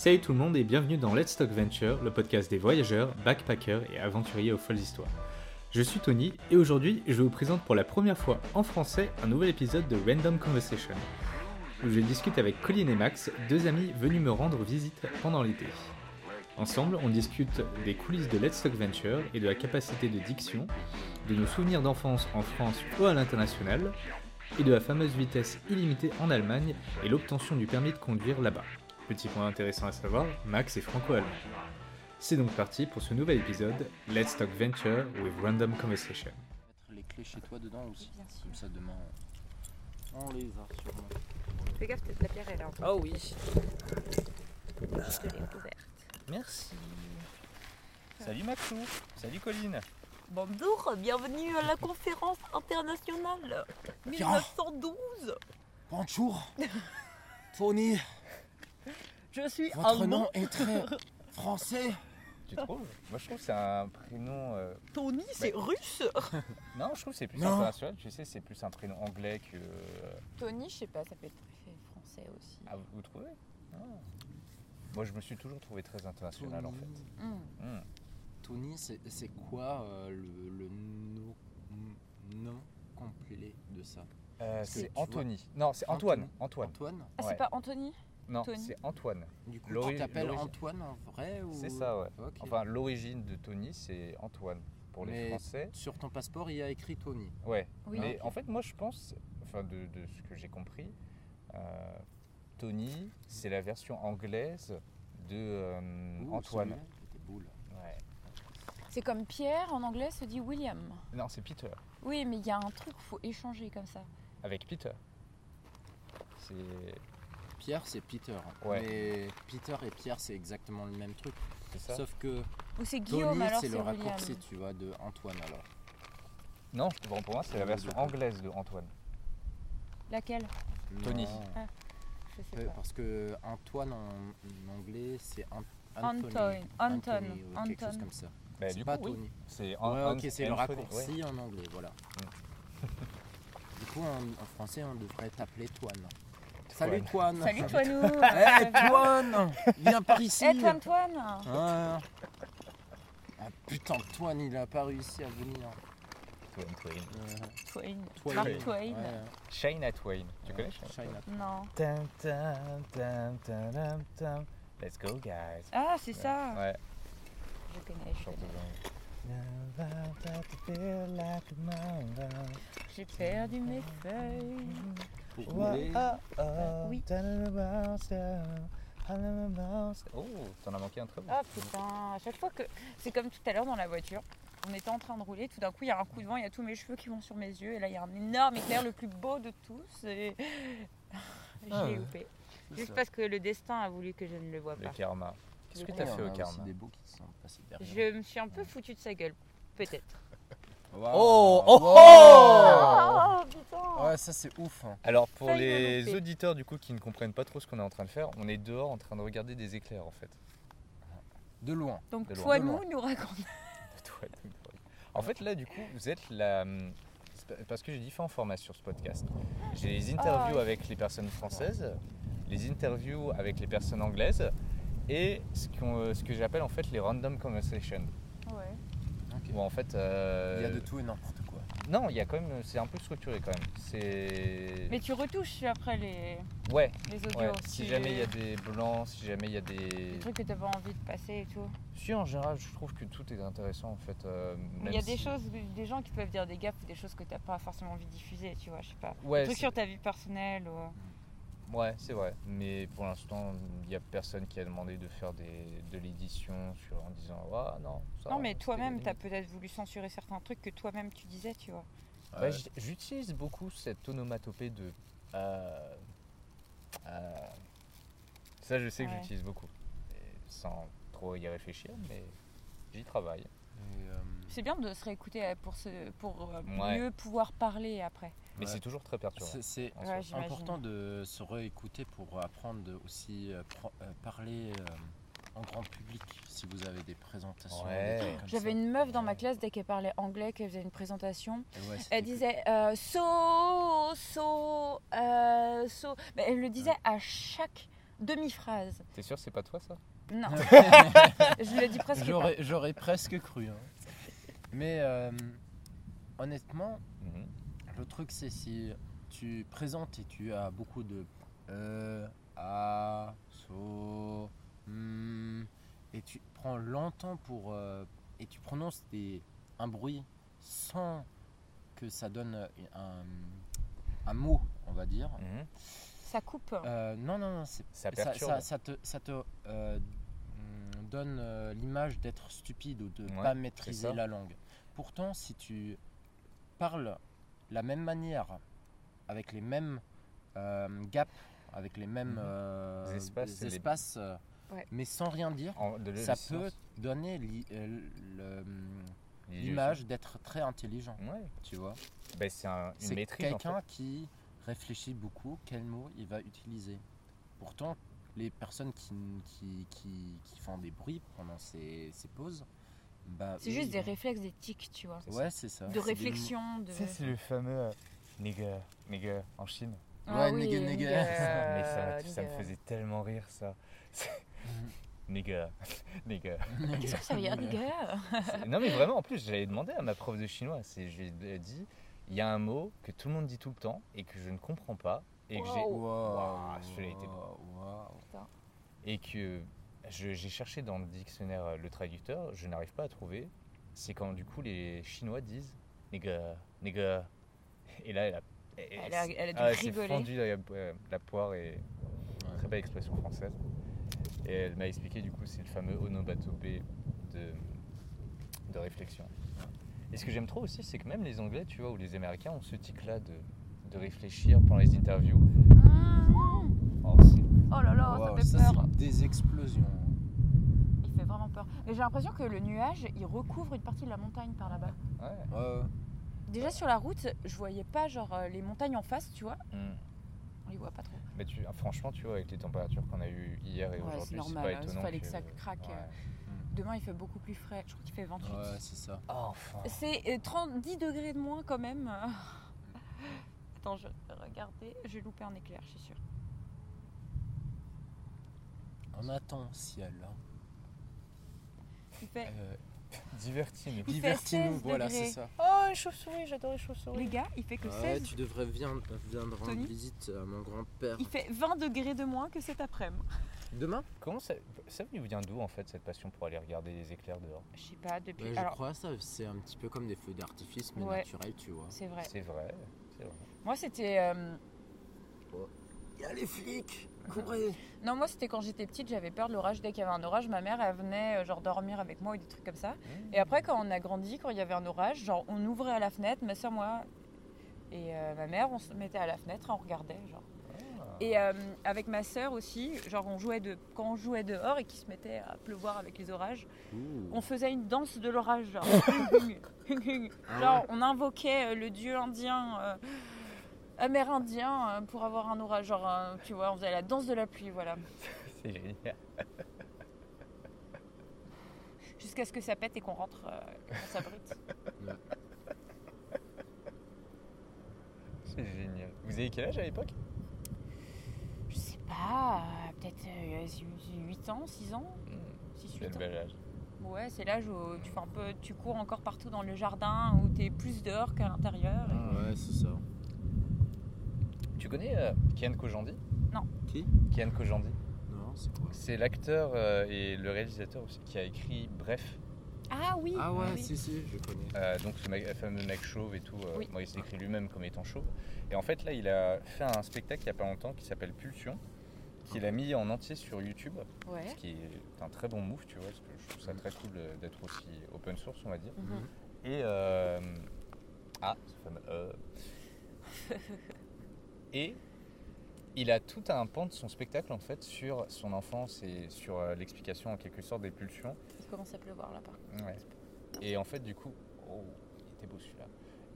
Salut tout le monde et bienvenue dans Let's Talk Venture, le podcast des voyageurs, backpackers et aventuriers aux folles histoires. Je suis Tony et aujourd'hui je vous présente pour la première fois en français un nouvel épisode de Random Conversation, où je discute avec Colin et Max, deux amis venus me rendre visite pendant l'été. Ensemble, on discute des coulisses de Let's Talk Venture et de la capacité de diction, de nos souvenirs d'enfance en France ou à l'international, et de la fameuse vitesse illimitée en Allemagne et l'obtention du permis de conduire là-bas. Petit point intéressant à savoir, Max est franco-allemand. C'est donc parti pour ce nouvel épisode Let's Talk Venture with Random Conversation. mettre les clés chez toi dedans aussi. Comme ça demain, on les a sûrement. Fais gaffe, peut-être la pierre elle est en Oh oui, Je l'ai ouverte. merci. Salut Maxou, salut Colline. Bonjour, bienvenue à la conférence internationale 1912. Bonjour Tony, Je suis votre allemand. nom est très français. Tu trouves? Moi je trouve que c'est un prénom. euh, Tony, c'est russe. Non, je trouve que c'est plus Non. international. Tu sais, c'est plus un prénom anglais que. euh, Tony, je sais pas, ça peut être très français aussi. Ah, vous trouvez? Ah. Moi je me suis toujours trouvé très international en fait. Hmm. Hmm. Tony, c'est c'est quoi euh, le, le nom, nom complet de ça? Euh, Parce que c'est tu vois- Anthony. Non, c'est Antoine. Antoine. Antoine? Ah, Ouais. c'est pas Anthony? Non, Tony. c'est Antoine. Du coup, L'ori- tu t'appelles l'origine. Antoine en vrai ou... C'est ça, ouais. Ok. Enfin, l'origine de Tony, c'est Antoine. Pour les Mais- Français. Sur ton passeport, il y a écrit Tony. Ouais. Oui. Mais en fait, moi je pense, enfin de, de ce que j'ai compris, euh, Tony, c'est la version anglaise de euh, Ouh, Antoine. celui-là, il était beau, là. Ouais. C'est comme Pierre en anglais se dit William. Non, c'est Peter. Oui, mais il y a un truc, faut échanger comme ça. Avec Peter. C'est. Pierre, c'est Peter. Ouais. Mais Peter et Pierre, c'est exactement le même truc. Ça Sauf que Ou c'est Guillaume Tony, alors c'est le William. raccourci, tu vois, de Antoine alors. Non, bon, pour moi, c'est la version anglaise de Antoine. Laquelle? Tony. Je sais Euh, pas. Parce que Antoine en, en anglais, c'est An- Anton, Anthony. Anton, Anthony, ou quelque chose comme ça. Bah, c'est du pas coup, oui. Tony. C'est Ouais, An- ok, c'est le raccourci ouais. en anglais, voilà. du coup, en, en français, on devrait t'appeler Toine. Salut Toine Salut Toinou Hey Toine Viens par ici Eh Toine Toine Ah. Ah, putain, Toine, il a pas réussi à venir. Twain, Twain. Euh, Twain. Twain. Mark Twain. Ouais, Shayna Twain. Tu connais Shayna Shayna. Non. Let's go, guys. Ah, c'est ça Ouais, Je connais, je connais. J'ai perdu mes feuilles. Pour rouler. Oui. Oh, t'en as manqué un très bon. Ah putain, à chaque fois que. C'est comme tout à l'heure dans la voiture. On était en train de rouler, tout d'un coup il y a un coup de vent, il y a tous mes cheveux qui vont sur mes yeux, et là il y a un énorme éclair, le plus beau de tous, et. Je Ah l'ai ouais. loupé. Juste ça. parce que le destin a voulu que je ne le vois Le pas. karma. Qu'est-ce que t'as fait au karma des beaux qui sont passés derrière. Je me suis un peu foutu de sa gueule, peut-être. Waouh. Oh, oh, Wow. Oh putain Ouais, ça c'est ouf. hein. Alors pour les auditeurs du coup qui ne comprennent pas trop ce qu'on est en train de faire, on est dehors en train de regarder des éclairs en fait. De loin. Donc De loin. Nous raconte. En fait là du coup vous êtes la c'est parce que j'ai différents formats sur ce podcast. J'ai les interviews Ah. avec les personnes françaises, les interviews avec les personnes anglaises et ce, qu'on- ce que j'appelle en fait les random conversations. Ouais. Où en fait euh, Il y a de tout et n'importe quoi. Non, il y a quand même c'est un peu structuré quand même. C'est Mais tu retouches après les, ouais, les audios. ouais. Si tu- jamais il y a des blancs, si jamais il y a Des des trucs que t'as pas envie de passer et tout. Si en général je trouve que tout est intéressant en fait. euh, Mais il y a des choses, des gens qui peuvent dire des gaffes ou des choses que t'as pas forcément envie de diffuser, tu vois, je sais pas. Ouais, des trucs sur ta vie personnelle ou... Ouais, c'est vrai. Mais pour l'instant, il n'y a personne qui a demandé de faire des, de l'édition sur, en disant Ah non, ça. Non mais toi-même, limite. t'as peut-être voulu censurer certains trucs que toi-même tu disais, tu vois. Bah, J'utilise beaucoup cette onomatopée de. euh, euh, ça, je sais que Ouais. j'utilise beaucoup. Et sans trop y réfléchir, mais j'y travaille. Euh, C'est bien de se réécouter euh, pour, se, pour euh, Ouais. mieux pouvoir parler après. Mais Ouais. c'est toujours très perturbant. c'est- Ouais, important de se réécouter pour apprendre de aussi euh, pro- euh, parler euh, en grand public si vous avez des présentations. J'avais une meuf dans ma classe, dès qu'elle parlait anglais, qu'elle faisait une présentation, elle disait euh, so, so, euh, so. Mais elle le disait à chaque demi-phrase. T'es sûr, c'est pas toi ça? Non. je le dis presque pas. J'aurais, presque cru. hein. Mais euh, honnêtement, Mhm. le truc c'est si tu présentes et tu as beaucoup de euh, a, so, hmm, et tu prends longtemps pour euh, et tu prononces des, un bruit sans que ça donne un, un mot, on va dire. Mhm. Ça coupe. Euh, non, non, non, c'est Ça ça, perturbe. ça- ça te, ça te euh, mm, donne euh, l'image d'être stupide ou de ne Ouais, pas maîtriser la langue. Pourtant, si tu parles la même manière, avec les mêmes euh, gaps, avec les mêmes Mhm. euh, Les espaces et les- espaces, euh, Ouais. mais sans rien dire, En- de ça peut donner euh, l'image d'être très intelligent. Ouais. Tu vois, Ben, c'est un- une c'est maîtrise en fait. quelqu'un qui réfléchit beaucoup quel mot il va utiliser. Pourtant, les personnes qui, qui, qui, qui font des bruits pendant ces, ces pauses, bah, C'est juste des réflexes, des tics, tu vois. Ouais, c'est ça. De C'est des réflexion, de. Tu sais, c'est le fameux euh, nigga, nigga en Chine. Ah Ouais, oui, nigga, nigga. nigga, Mais ça, ça me faisait tellement rire ça. Nigga. mots. Qu'est-ce que ça veut dire, nigga C'est- Non mais vraiment, en plus, j'avais demandé à ma prof de chinois. C'est, je lui ai dit, il y a un mot que tout le monde dit tout le temps et que je ne comprends pas et que j'ai Wow. Waouh, celui-là était bon. Waouh. et que je- j'ai cherché dans le dictionnaire euh, le traducteur, je n'arrive pas à trouver. C'est quand du coup les Chinois disent nigga, nigga. Et là, elle a, Elle a- elle a dû ah, c'est rigoler. fendu la, euh, la poire et très belle expression française. Et elle m'a expliqué du coup c'est le fameux onomatopée de, de réflexion. Et ce que j'aime trop aussi, c'est que même les Anglais, tu vois, ou les Américains ont ce tic-là de, de réfléchir pendant les interviews. Mmh. Oh, Oh là là, ça fait ça, peur. c'est des explosions. Il fait vraiment peur. Mais j'ai l'impression que le nuage, il recouvre une partie de la montagne par là-bas. ouais. Ouais, Déjà sur la route, je voyais pas genre euh, les montagnes en face, tu vois. Mm. On les voit pas trop. Mais tu, franchement, tu vois, avec les températures qu'on a eues hier et Ouais, aujourd'hui, c'est normal, pas hein, il étonnant. fallait que ça craque. Ouais. Demain, il fait beaucoup plus frais. Je crois qu'il fait 28. ouais, c'est ça. Enfin. C'est euh, 30, 10 degrés de moins quand même. Attends, je vais regarder. J'ai loupé un éclair, je suis sûre. On attend ciel. hein. Il fait... Euh, Divertis-nous. Il fait Divertis-nous, 16 voilà, degrés. c'est ça. Oh, une chauve-souris, j'adore les chauves-souris. Les gars, il fait que Ouais, 16. tu devrais viendre, viendre rendre Tony visite à mon grand-père. Il fait 20 degrés de moins que cet après-midi. Demain Comment ça, ça vous vient d'où en fait cette passion pour aller regarder les éclairs dehors? Je sais pas, depuis. Ouais, Je Alors, crois ça, c'est un petit peu comme des feux d'artifice, mais Ouais. naturels, tu vois. c'est vrai. C'est vrai, c'est vrai. Moi, c'était. euh, Il y a les flics Courez Non, moi, c'était quand j'étais petite, j'avais peur de l'orage. Dès qu'il y avait un orage, ma mère, elle venait euh, genre dormir avec moi ou des trucs comme ça. Et après, quand on a grandi, quand il y avait un orage, genre on ouvrait à la fenêtre, ma soeur, moi et euh, ma mère, on se mettait à la fenêtre et on regardait. Genre. Et euh, avec ma soeur aussi, genre on jouait de, quand on jouait dehors et qu'il se mettait à pleuvoir avec les orages, on faisait une danse de l'orage. Genre, Ah Genre, on invoquait le dieu indien, euh, amérindien, euh, pour avoir un orage. Genre, euh, tu vois, on faisait la danse de la pluie, voilà. C'est génial. Jusqu'à ce que ça pète et qu'on rentre, euh, qu'on s'abrite. C'est génial. Vous avez quel âge à l'époque? Je sais pas, euh, peut-être 8 ans, 6 ans 6, Quel 8 ans. bel âge. Ouais, c'est l'âge où tu fais un peu, tu cours encore partout dans le jardin, où tu es plus dehors qu'à l'intérieur. Ouais, c'est ça. Tu connais euh, Kian Kojandi? Qui? Kian Kojandi Non, c'est quoi? C'est l'acteur euh, et le réalisateur aussi qui a écrit Bref. Ah oui Ah ouais, oui. si, si, je connais. Euh, donc ce mec- fameux mec chauve et tout, euh, Oui. moi il s'écrit lui-même comme étant chauve. Et en fait là il a fait un spectacle il n'y a pas longtemps qui s'appelle Pulsion, qu'il a mis en entier sur YouTube, Ouais. ce qui est un très bon move tu vois, parce que je trouve ça très cool euh, d'être aussi open source on va dire. Mhm. Et euh, ah, ce fameux euh. et il a tout un pan de son spectacle en fait sur son enfance et sur euh, l'explication en quelque sorte des pulsions. Il commence à pleuvoir là par contre. Ouais. Et en fait, du coup, oh, il était beau celui-là.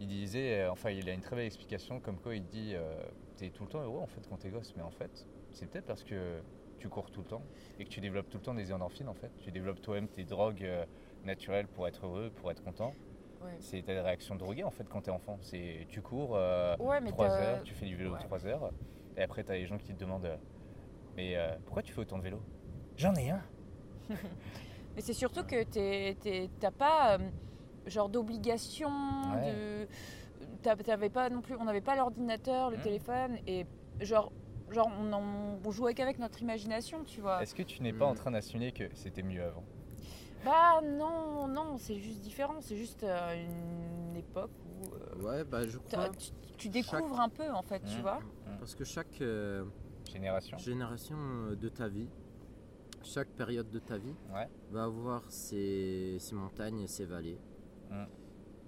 Il disait, euh, enfin, il a une très belle explication comme quoi il dit euh, T'es tout le temps heureux en fait quand t'es gosse, mais en fait, c'est peut-être parce que tu cours tout le temps et que tu développes tout le temps des endorphines en fait. Tu développes toi-même tes drogues euh, naturelles pour être heureux, pour être content. Ouais. C'est ta réaction droguée en fait quand t'es enfant. C'est tu cours euh, Ouais, mais 3 t'as- heures, tu fais du vélo ouais. 3 heures, et après t'as les gens qui te demandent euh, Mais euh, pourquoi tu fais autant de vélo? J'en ai un. Mais c'est surtout que t'as pas euh, genre d'obligation de. t'avais pas non plus, on n'avait pas l'ordinateur, le Mm. téléphone et genre, genre on, en- on jouait qu'avec notre imagination, tu vois. Est-ce que tu n'es pas en train d'assumer que c'était mieux avant? Bah non, non, c'est juste différent, c'est juste euh, une époque où euh, Ouais, bah je crois. tu, tu découvres un peu en fait, tu Mm. vois. Parce que chaque euh, Génération génération de ta vie, chaque période de ta vie, Ouais. va avoir ses, ses montagnes et ses vallées.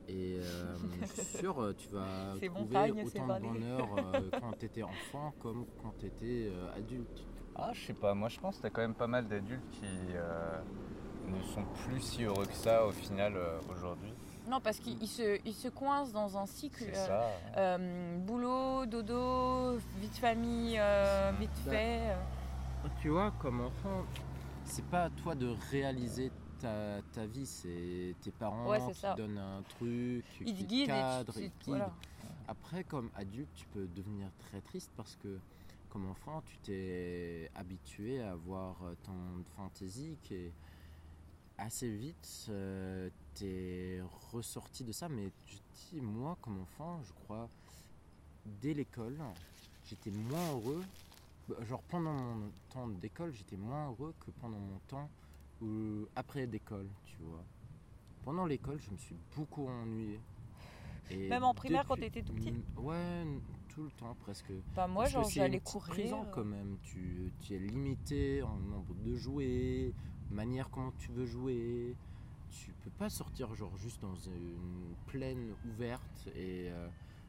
Et euh, je suis sûr, tu vas Ses trouver autant de bonheur euh, quand tu étais enfant comme quand tu étais adulte. Ah, je sais pas, moi je pense que t'as quand même pas mal d'adultes qui euh, ne sont plus si heureux que ça au final euh, aujourd'hui. Non, parce qu'ils ils se, ils se coincent dans un cycle. C'est euh, ça. ouais. euh, boulot, dodo, vie de famille, euh, vite Bah, fait. euh. Tu vois, comme enfant, c'est pas à toi de réaliser ta, ta vie, c'est tes parents Ouais, qui ça. te donnent un truc, Ils qui te guident et tu- cadrent tu- et te voilà. guident. Après, comme adulte, tu peux devenir très triste parce que, comme enfant, tu t'es habitué à avoir ton fantaisie qui est assez vite, euh, t'es ressorti de ça. Mais je dis, moi, comme enfant, je crois, dès l'école, j'étais moins heureux. Bah, Genre pendant mon temps d'école, j'étais moins heureux que pendant mon temps où- après l'école, tu vois. Pendant l'école, je me suis beaucoup ennuyé. Et Même en primaire, quand depuis- t'étais tout petit Mm, Ouais, tout le temps presque. Enfin, moi, Parce genre, j'allais courir. prison euh, quand même. Tu, tu es limité en nombre de jouets, manière comment tu veux jouer. Tu peux pas sortir genre juste dans une plaine ouverte et euh,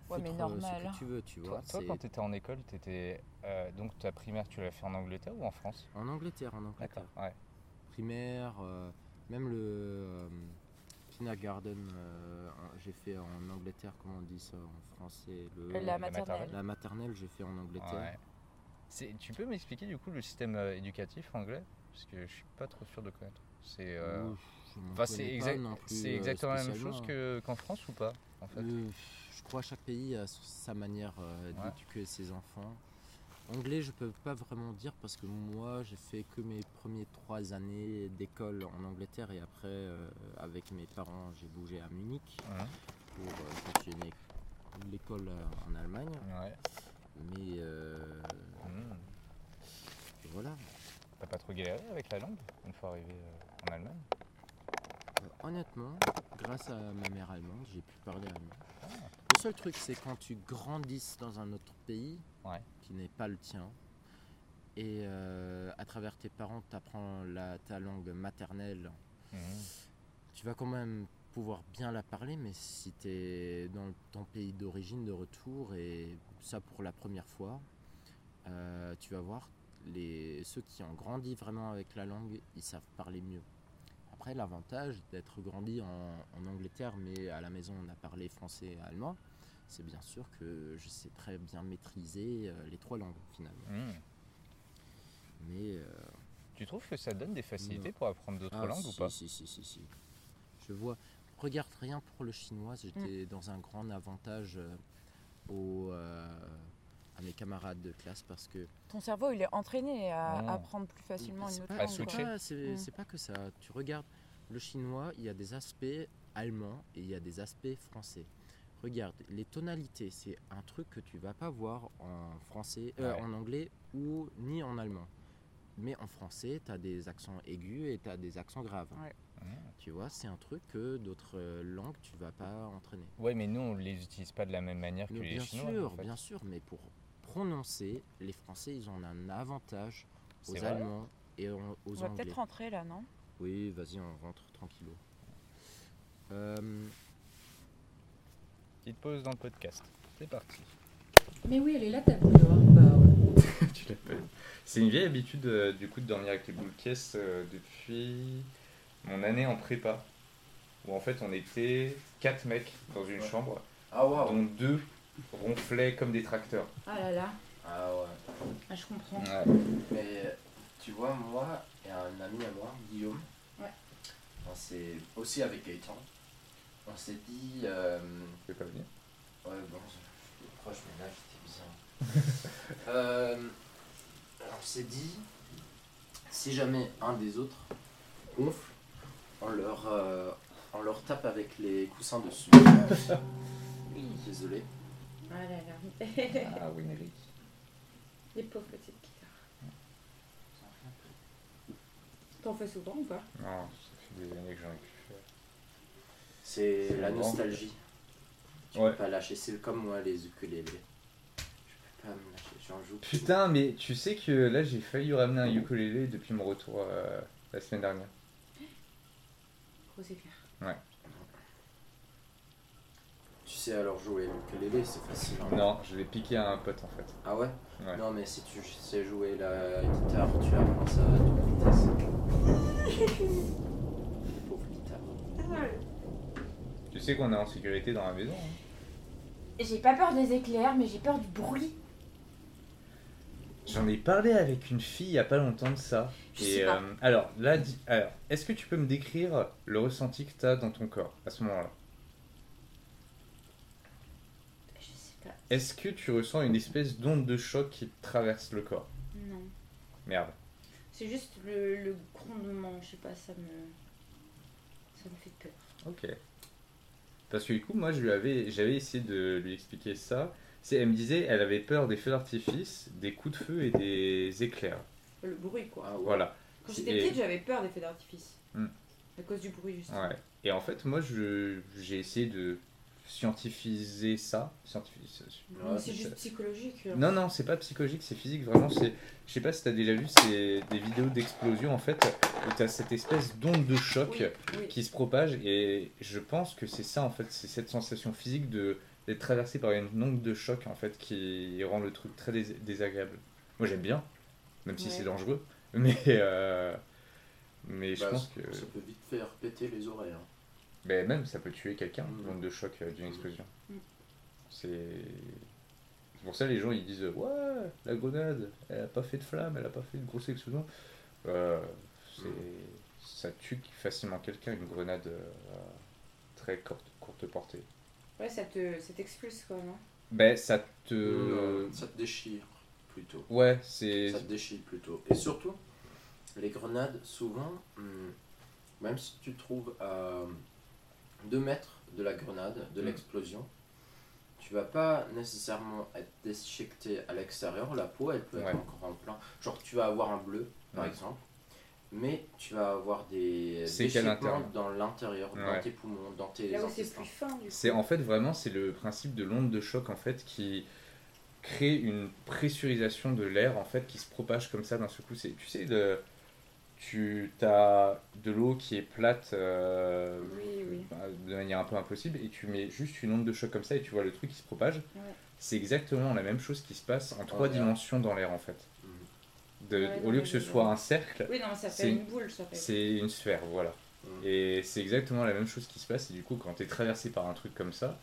Ouais, mais foutre, euh, normal. ce que tu veux, tu Toi, vois. toi, quand tu étais en école, t'étais, euh, donc ta primaire, tu l'as fait en Angleterre ou en France? En Angleterre, en Angleterre. D'accord, ouais. Primaire, euh, même le euh, kindergarten, euh, en- j'ai fait en Angleterre, comment on dit ça en français le, La la maternelle. la maternelle, j'ai fait en Angleterre. Ouais. C'est- Tu peux m'expliquer du coup le système euh, éducatif anglais? Parce que je suis pas trop sûr de connaître. C'est euh, enfin, c'est euh, exactement la même chose que- qu'en France ou pas en fait? Euh, je crois que chaque pays a sa manière euh, Ouais. d'éduquer ses enfants. Anglais, je peux pas vraiment dire parce que moi, j'ai fait que mes premiers trois années d'école en Angleterre et après, avec mes parents, j'ai bougé à Munich pour continuer l'école en Allemagne. Ouais. Mais euh, Hmm. voilà. T'as pas trop galéré avec la langue une fois arrivé euh, en Allemagne honnêtement, grâce à ma mère allemande, j'ai pu parler allemand. Ah. Le seul truc, c'est quand tu grandisses dans un autre pays Ouais. qui n'est pas le tien, et euh, à travers tes parents, tu apprends la, ta langue maternelle, Mhm. tu vas quand même pouvoir bien la parler, mais si tu es dans ton pays d'origine de retour, et ça pour la première fois, euh, tu vas voir, les, ceux qui ont grandi vraiment avec la langue, ils savent parler mieux. Après, l'avantage d'être grandi en, en Angleterre, mais à la maison on a parlé français et allemand, c'est bien sûr que je sais très bien maîtriser euh, les trois langues finalement. Hmm. Mais euh, Tu trouves que ça donne des facilités Non. pour apprendre d'autres ah, langues si, ou pas si, si, si, si. Je vois. Regarde rien pour le chinois. J'étais dans un grand avantage euh, au, euh, à mes camarades de classe parce que Ton cerveau, il est entraîné à Oh. apprendre plus facilement une c'est autre langue. c'est pas- Mm. c'est pas que ça. Tu regardes le chinois, il y a des aspects allemands et il y a des aspects français. Regarde, les tonalités, c'est un truc que tu vas pas voir en français, euh, Ouais. en anglais ou ni en allemand. Mais en français, tu as des accents aigus et tu as des accents graves. Ouais. Hmm. Tu vois, c'est un truc que d'autres euh, langues, tu vas pas entraîner. Ouais, mais nous, on les utilise pas de la même manière que Mais les bien Chinois. sûr, en fait. bien sûr, mais pour prononcer, les Français, ils ont un avantage aux Allemands et en- On aux va Anglais. peut-être rentrer là, non? Oui, vas-y, on rentre tranquillo. Euh, Petite pause dans le podcast. C'est parti. Mais oui, elle est là, ta boule noire. Bah tu l'appelles. C'est une vieille habitude euh, du coup de dormir avec les boules caisses euh, depuis mon année en prépa. Où en fait on était quatre mecs dans une chambre, Ah dont deux ronflaient comme des tracteurs. Ah là là, Ah ouais. ah, je comprends. Mais tu vois, moi et un ami à moi, Guillaume, Ouais. on s'est aussi avec Gaëtan, on s'est dit. euh, Tu peux pas venir Ouais, bon, je suis proche, mais là j'étais bien. euh, on s'est dit, si jamais un des autres gonfle, on leur, euh, on leur tape avec les coussins dessus. Désolé. Ah là là. Ah, Winry. Les pauvres petites guitares. T'en fais souvent ou pas? Non, ça fait des années que j'en ai pu faire. C'est la nostalgie. Tu Ouais. peux pas lâcher. C'est comme moi les ukulélés. Je peux pas me lâcher. J'en joue. Putain, mais tu sais que là j'ai failli ramener un ukulélé depuis mon retour euh, la semaine dernière. Gros écart. Tu sais alors jouer l'ukulélé, c'est facile. hein. Non, je l'ai piqué à un pote en fait. Ah ouais? Ouais. Non, mais si tu sais jouer la guitare, tu apprends ça à toute vitesse. Pauvre guitare. Tu sais qu'on est en sécurité dans la maison. hein? J'ai pas peur des éclairs, mais j'ai peur du bruit. J'en ai parlé avec une fille il y a pas longtemps de ça. Je Et sais pas. euh, alors là, dis- alors, est-ce que tu peux me décrire le ressenti que tu as dans ton corps à ce moment-là Je sais pas. Est-ce que tu ressens une espèce d'onde de choc qui te traverse le corps? Non. Merde. C'est juste le, le grondement, je sais pas, ça me. Ça me fait peur. Ok. Parce que du coup, moi, je lui avais, j'avais essayé de lui expliquer ça. C'est, elle me disait, elle avait peur des feux d'artifice, des coups de feu et des éclairs. Le bruit quoi. Ah ouais. Voilà. Quand j'étais petite, j'avais peur des feux d'artifice. Hmm. À cause du bruit, juste. Ouais. Et en fait, moi, je, j'ai essayé de scientifiser ça. Scientifiser. Ouais, c'est juste psychologique. Non, non, c'est pas psychologique, c'est physique. Vraiment, c'est. Je sais pas si t'as déjà vu c'est des vidéos d'explosion en fait, où t'as cette espèce d'onde de choc Oui, oui. qui se propage et je pense que c'est ça en fait, c'est cette sensation physique de d'être traversé par une onde de choc en fait qui rend le truc très dés- désagréable. Moi j'aime bien, même si Ouais. c'est dangereux, mais euh, mais je Bah, pense que Ça peut vite faire péter les oreilles. hein. Ben, même ça peut tuer quelqu'un, Mm. l'onde de choc euh, d'une explosion. Mm. C'est c'est pour ça les gens ils disent ouais la grenade elle a pas fait de flamme, elle a pas fait de grosse explosion. Euh, c'est ça tue facilement quelqu'un une grenade euh, à très courte, courte portée. Ouais, ça te ça t'expulse quoi, non? Ben ça te ça te déchire plutôt. ouais c'est Ça te déchire plutôt. Et surtout, les grenades, souvent, hum, même si tu trouves à 2 mètres de la grenade, de Mm. l'explosion, tu vas pas nécessairement être déchiqueté à l'extérieur. La peau, elle peut Ouais. être encore en plein. Genre, tu vas avoir un bleu, par Ouais. exemple. Mais tu vas avoir des C'est qu'à déchiquements l'intérieur. dans l'intérieur, dans Ouais. tes poumons, dans tes Là où c'est intestins. plus fin, du coup. C'est en fait vraiment c'est le principe de l'onde de choc en fait qui crée une pressurisation de l'air en fait qui se propage comme ça d'un seul coup. C'est tu sais de tu as de l'eau qui est plate euh, Oui, oui. bah, de manière un peu impossible et tu mets juste une onde de choc comme ça et tu vois le truc qui se propage. Ouais. C'est exactement la même chose qui se passe en trois dimensions dans l'air en fait. Mhm. De- Ouais, au non, lieu que ce soit un cercle, Oui, C'est- une boule, ça fait. c'est une sphère, voilà. Mhm. Et c'est exactement la même chose qui se passe. Et du coup, quand tu es traversé par un truc comme ça,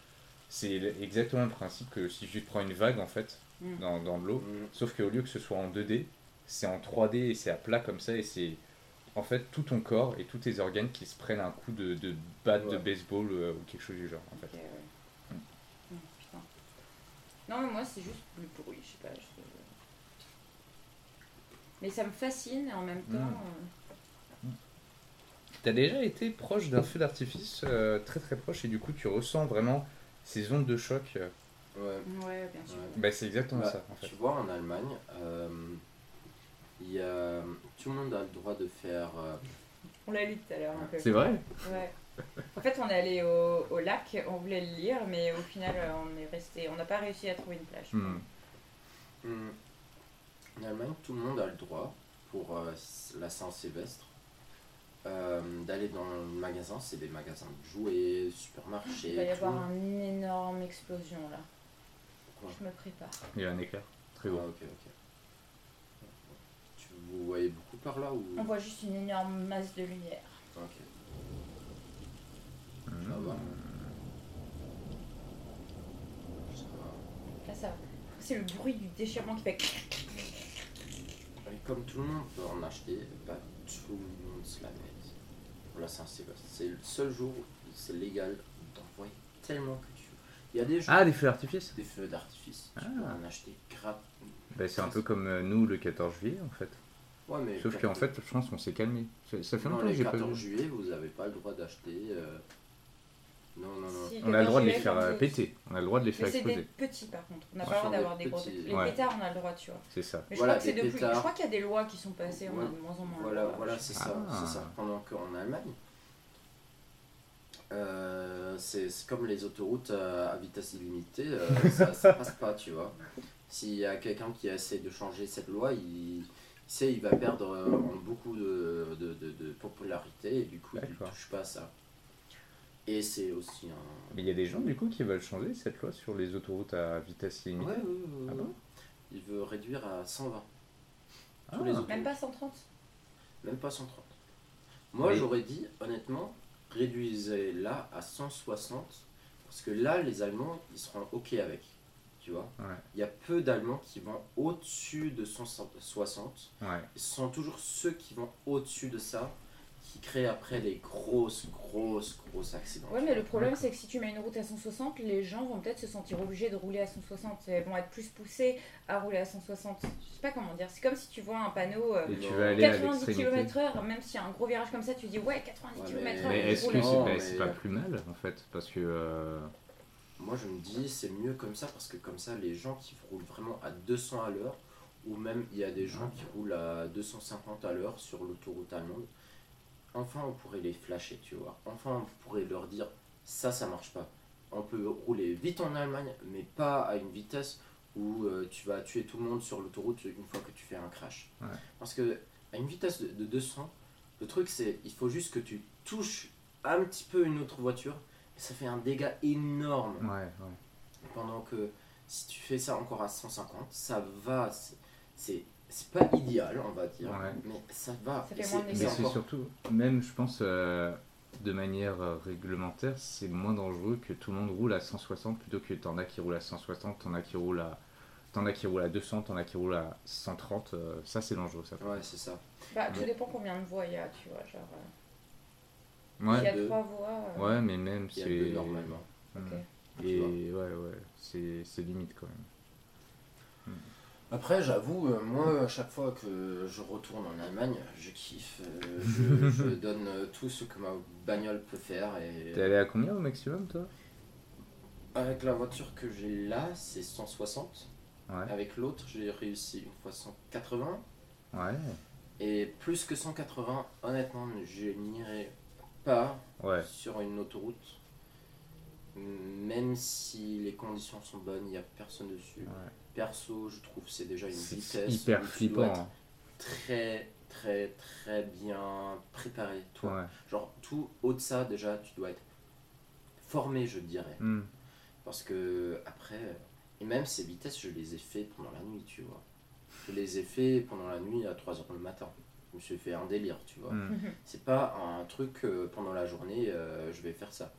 c'est exactement le principe que si tu prends une vague en fait Mm. dans, dans de l'eau, sauf qu'au lieu que ce soit en 2D, c'est en 3D et c'est à plat comme ça. Et c'est en fait tout ton corps et tous tes organes qui se prennent un coup de, de batte de baseball euh, ou quelque chose du genre en fait. Ok, ouais. Mm. Non, mais moi, c'est juste le bruit, je sais pas. je- Mais ça me fascine et en même temps. Mm. euh, T'as déjà été proche d'un feu d'artifice euh, très très proche et du coup tu ressens vraiment ces ondes de choc. euh, Ouais. Ouais, bien sûr. Ouais. bah, c'est exactement Bah, ça en fait. Tu vois, en Allemagne, euh, il y a, tout le monde a le droit de faire. euh, On l'a lu tout à l'heure un peu. C'est vrai Ouais. En fait, on est allé au, au lac, on voulait le lire, mais au final, euh, on est resté, on n'a pas réussi à trouver une plage. Hmm. hum, en Allemagne, tout le monde a le droit, pour euh, la Saint-Sylvestre, euh, d'aller dans le magasin. C'est des magasins de jouets, supermarchés. Il va y tout. avoir une énorme explosion là. Quoi Je me prépare. Il y a un éclair très Ah, gros. ok, ok. Tu, vous voyez beaucoup par là ou? On voit juste une énorme masse de lumière. Ok. Hmm. Ça va. Ça va. Là, ça. C'est le bruit du déchirement qui fait. Et comme tout le monde peut en acheter, bah, tout le monde se la met pour la Saint-Sylvestre. C'est le seul jour où c'est légal d'envoyer tellement que tu veux. Il y a des jours, Ah, des feux d'artifice des feux d'artifice, tu Ah. peux en acheter gratuitement. Bah, c'est un peu comme euh, nous le 14 juillet en fait. Ouais, mais Sauf qu'en fait, je pense qu'on s'est calmé. Ça ça fait longtemps que les j'ai pas 14 vu. juillet, vous n'avez pas le droit d'acheter. euh, Non, non, non. Si, On a le droit de les 14 faire euh, péter. On a le droit de les Mais faire c'est des exploser. petits par contre. On n'a pas le droit d'avoir des des gros petits. Les Ouais. pétards, on a le droit, tu vois. C'est ça. Mais je Voilà, crois que c'est des de plus. Je crois qu'il y a des lois qui sont passées, on a Ouais. de moins en moins. le Voilà, droit. voilà c'est ça, Ah. c'est ça. Pendant qu'en Allemagne, euh, c'est comme les autoroutes euh, à vitesse illimitée, euh, ça, ça passe pas, tu vois. S'il y a quelqu'un qui essaie de changer cette loi, il, il sait il va perdre euh, beaucoup de, de, de- de popularité et du coup il ne touche pas à ça. Et c'est aussi un... Mais il y a des gens du coup qui veulent changer cette loi sur les autoroutes à vitesse Ouais, illimitée. ouais, ouais, Ah bon? Il veut réduire à 120. Ah. Tous les autoroutes. Même pas 130 Même pas 130. Moi, Oui. j'aurais dit, honnêtement, réduisez-la à 160. Parce que là, les Allemands, ils seront OK avec. Tu vois Ouais. Il y a peu d'Allemands qui vont au-dessus de 160. Ouais. Ce sont toujours ceux qui vont au-dessus de ça qui créent après les grosses, grosses, grosses accidents. Ouais, mais le problème, c'est que si tu mets une route à 160, les gens vont peut-être se sentir obligés de rouler à 160. Ils vont être plus poussés à rouler à 160. Je sais pas comment dire. C'est comme si tu vois un panneau euh, Et tu Non. vas aller à 90 l'extrémité. km/h, même s'il y a un gros virage comme ça, tu dis ouais, 90 Ouais, km/h. Mais est-ce que c'est c'est pas plus mal en fait? Parce que. euh, Moi, je me dis, c'est mieux comme ça parce que comme ça, les gens qui roulent vraiment à 200 à l'heure, ou même il y a des gens qui roulent à 250 à l'heure sur l'autoroute allemande, enfin, on pourrait les flasher, tu vois. Enfin, on pourrait leur dire, ça, ça marche pas. On peut rouler vite en Allemagne, mais pas à une vitesse où euh, tu vas tuer tout le monde sur l'autoroute une fois que tu fais un crash. Ouais. Parce que à une vitesse de, de 200, le truc c'est, il faut juste que tu touches un petit peu une autre voiture, ça fait un dégât énorme. Ouais, ouais. Pendant que si tu fais ça encore à 150, ça va. c'est- pas idéal, on va dire, Ouais. mais ça va. Ça fait moins Mais c'est surtout, même je pense, euh, de manière euh, réglementaire, c'est moins dangereux que tout le monde roule à 160 plutôt que t'en as qui roulent à 160, t'en as qui roulent à. T'en as qui roulent à 200, t'en as qui roulent à 130, euh, ça c'est dangereux ça. Ouais, c'est ça. Bah, tout dépend combien de voies il y a, tu vois. Genre, euh, Ouais, s'il y a deux. trois voies. euh, ouais, mais même Il y a c'est. deux normalement. Hmm. Ok. Et ouais, ouais, c'est c'est limite quand même. Après, j'avoue, euh, moi, à chaque fois que je retourne en Allemagne, je kiffe. euh, je, je donne tout ce que ma bagnole peut faire. Et T'es allé à combien au maximum toi? Avec la voiture que j'ai là, c'est 160. Ouais. Avec l'autre, j'ai réussi une fois 180. Ouais. Et plus que 180, honnêtement, je n'irai pas Ouais. sur une autoroute. Même si les conditions sont bonnes, il n'y a personne dessus. Ouais. Perso, je trouve c'est déjà une vitesse hyper flippant. hein. très, très, très bien préparé, toi. Ouais. Genre, tout haut de ça, déjà, tu dois être formé, je dirais. Hmm. Parce que, après, et même ces vitesses, je les ai fait pendant la nuit, tu vois. Je les ai fait pendant la nuit à 3h du matin. Je me suis fait un délire, tu vois. Hmm. C'est pas un truc euh, pendant la journée, euh, je vais faire ça.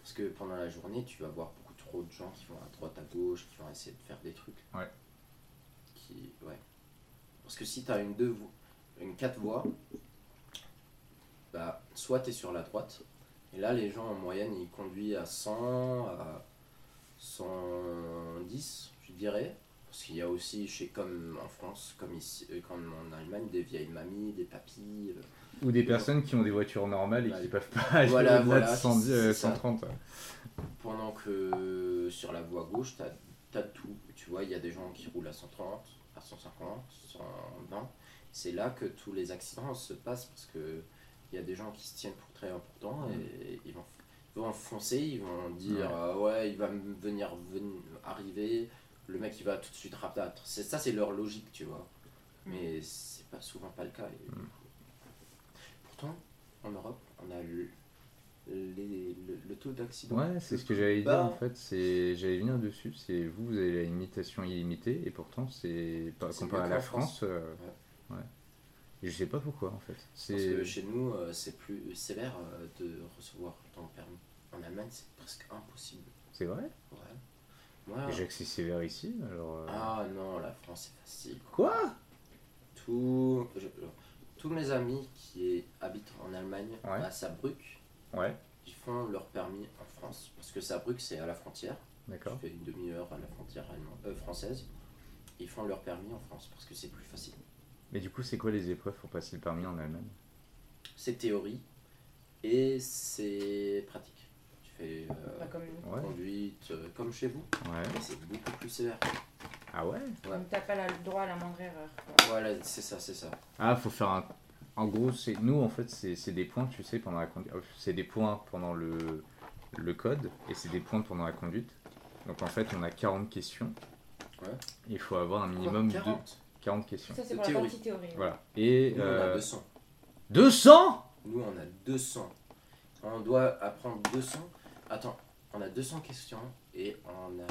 Parce que pendant la journée, tu vas voir beaucoup trop de gens qui vont à droite, à gauche, qui vont essayer de faire des trucs. Ouais. Qui, ouais. Parce que si tu as une, deux vo- une quatre voies, bah, soit tu es sur la droite, et là, les gens en moyenne, ils conduisent à 100, à 110, je dirais. Parce qu'il y a aussi, chez, comme en France, comme, ici, euh, comme en Allemagne, des vieilles mamies, des papis. euh, Ou des personnes qui ont des voitures normales et Ouais. qui peuvent pas aller Voilà, au-delà voilà, de 110, c'est euh, ça. 130. Pendant que sur la voie gauche, tu as, tout. Tu vois, il y a des gens qui roulent à 130, à 150, 120. C'est là que tous les accidents se passent parce que il y a des gens qui se tiennent pour très importants et ils vont, ils vont foncer, ils vont dire Ouais. euh, ouais, il va venir ven- arriver, le mec il va tout de suite rabattre. Ça, c'est leur logique, tu vois. Mais c'est pas souvent pas le cas. et- Pourtant, en Europe, on a le, les- le, le taux d'accident. Ouais, c'est ce que j'allais dire Bah. en fait. C'est, j'allais venir dessus. C'est vous, vous avez la limitation illimitée et pourtant c'est pas comparé à la France. France. euh, ouais. Je sais pas pourquoi en fait. Parce que chez nous, euh, c'est plus sévère euh, de recevoir ton permis. En Allemagne, c'est presque impossible. c'est vrai? Ouais. Déjà que c'est sévère ici, alors. euh, ah non, la France, c'est facile. Quoi? Tout, je- tous mes amis qui habitent en Allemagne, Ouais. à Saarbrück, Ouais, ils font leur permis en France. Parce que Saarbrück, c'est à la frontière. d'accord. Tu fais une demi-heure à la frontière allemande, euh, française. ils font leur permis en France parce que c'est plus facile. Mais du coup, c'est quoi les épreuves pour passer le permis en Allemagne? C'est théorie et c'est pratique. Tu fais euh, comme nous. Ouais. conduite euh, comme chez vous, Ouais. mais c'est beaucoup plus sévère. Ah ouais? Ouais. Donc t'as pas la- le droit à la moindre erreur. quoi. Voilà, c'est ça, c'est ça. Ah, faut faire un. En gros, c'est nous en fait, c'est c'est des points, tu sais, pendant la conduite. C'est des points pendant le, le code et c'est des points pendant la conduite. Donc en fait, on a 40 questions. Ouais. Il faut avoir un Quoi, minimum de 40 40 questions. Ça c'est pour la théorie. partie théorie. Voilà. Et Nous, on a euh, 200. 200 Nous, on a 200. On doit apprendre 200. Attends, on a 200 questions et on a.